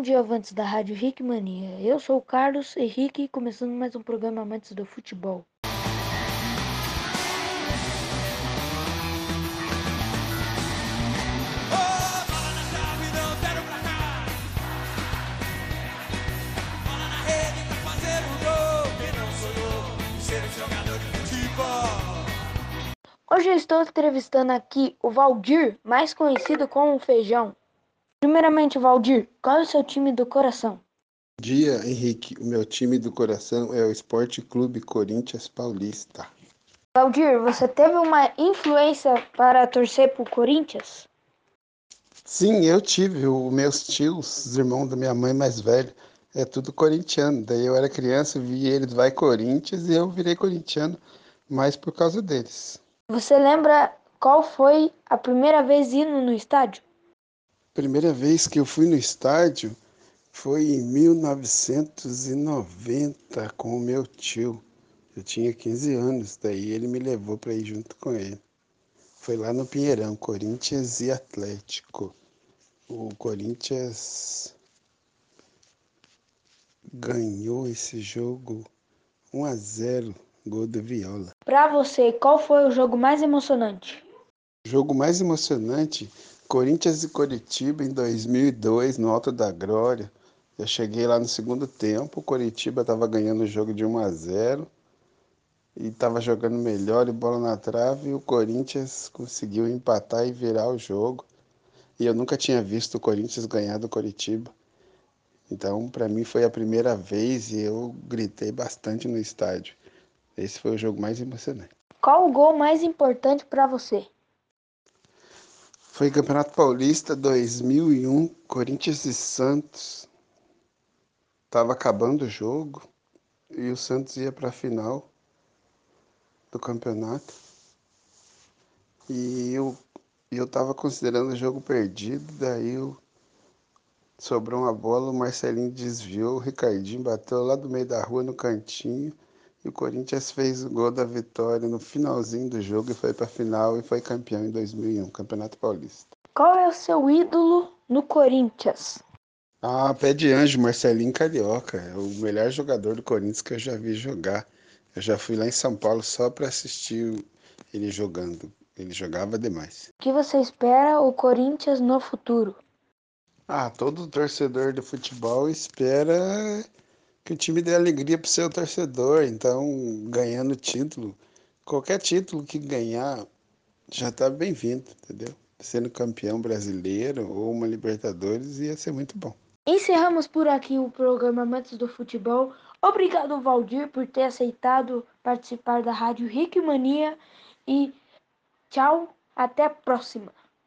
dia, amantes da Rádio Rick Mania. Eu sou o Carlos Henrique, começando mais um programa Amantes do Futebol. Hoje eu estou entrevistando aqui o Valdir, mais conhecido como Feijão. Primeiramente, Valdir, qual é o seu time do coração? Dia, Henrique. O meu time do coração é o Esporte Clube Corinthians Paulista. Valdir, você teve uma influência para torcer para o Corinthians? Sim, eu tive. Os meus tios, os irmãos da minha mãe mais velho, é tudo corintiano. Daí eu era criança, vi eles vai Corinthians e eu virei corintiano, mais por causa deles. Você lembra qual foi a primeira vez indo no estádio? Primeira vez que eu fui no estádio foi em 1990 com o meu tio. Eu tinha 15 anos, daí ele me levou para ir junto com ele. Foi lá no Pinheirão, Corinthians e Atlético. O Corinthians ganhou esse jogo 1 a 0 Gol do Viola. Para você, qual foi o jogo mais emocionante? O jogo mais emocionante, Corinthians e Coritiba em 2002, no Alto da Glória. Eu cheguei lá no segundo tempo, o Coritiba estava ganhando o jogo de 1 a 0 e estava jogando melhor e bola na trave e o Corinthians conseguiu empatar e virar o jogo. E eu nunca tinha visto o Corinthians ganhar do Coritiba. Então, para mim foi a primeira vez e eu gritei bastante no estádio. Esse foi o jogo mais emocionante. Qual o gol mais importante para você? Foi Campeonato Paulista 2001, Corinthians e Santos. Tava acabando o jogo e o Santos ia para a final do campeonato. E eu eu tava considerando o jogo perdido, daí eu, sobrou uma bola, o Marcelinho desviou, o Ricardinho bateu lá do meio da rua no cantinho e o Corinthians fez o gol da vitória no finalzinho do jogo e foi para a final e foi campeão em 2001, Campeonato Paulista. Qual é o seu ídolo no Corinthians? Ah, pé de anjo, Marcelinho Carioca. É o melhor jogador do Corinthians que eu já vi jogar. Eu já fui lá em São Paulo só para assistir ele jogando. Ele jogava demais. O que você espera o Corinthians no futuro? Ah, todo torcedor do futebol espera que o time dê alegria para o seu torcedor. Então, ganhando título, qualquer título que ganhar já está bem-vindo, entendeu? Sendo campeão brasileiro ou uma Libertadores ia ser muito bom. Encerramos por aqui o programa Amantes do Futebol. Obrigado, Valdir, por ter aceitado participar da Rádio Rick Mania. E tchau, até a próxima.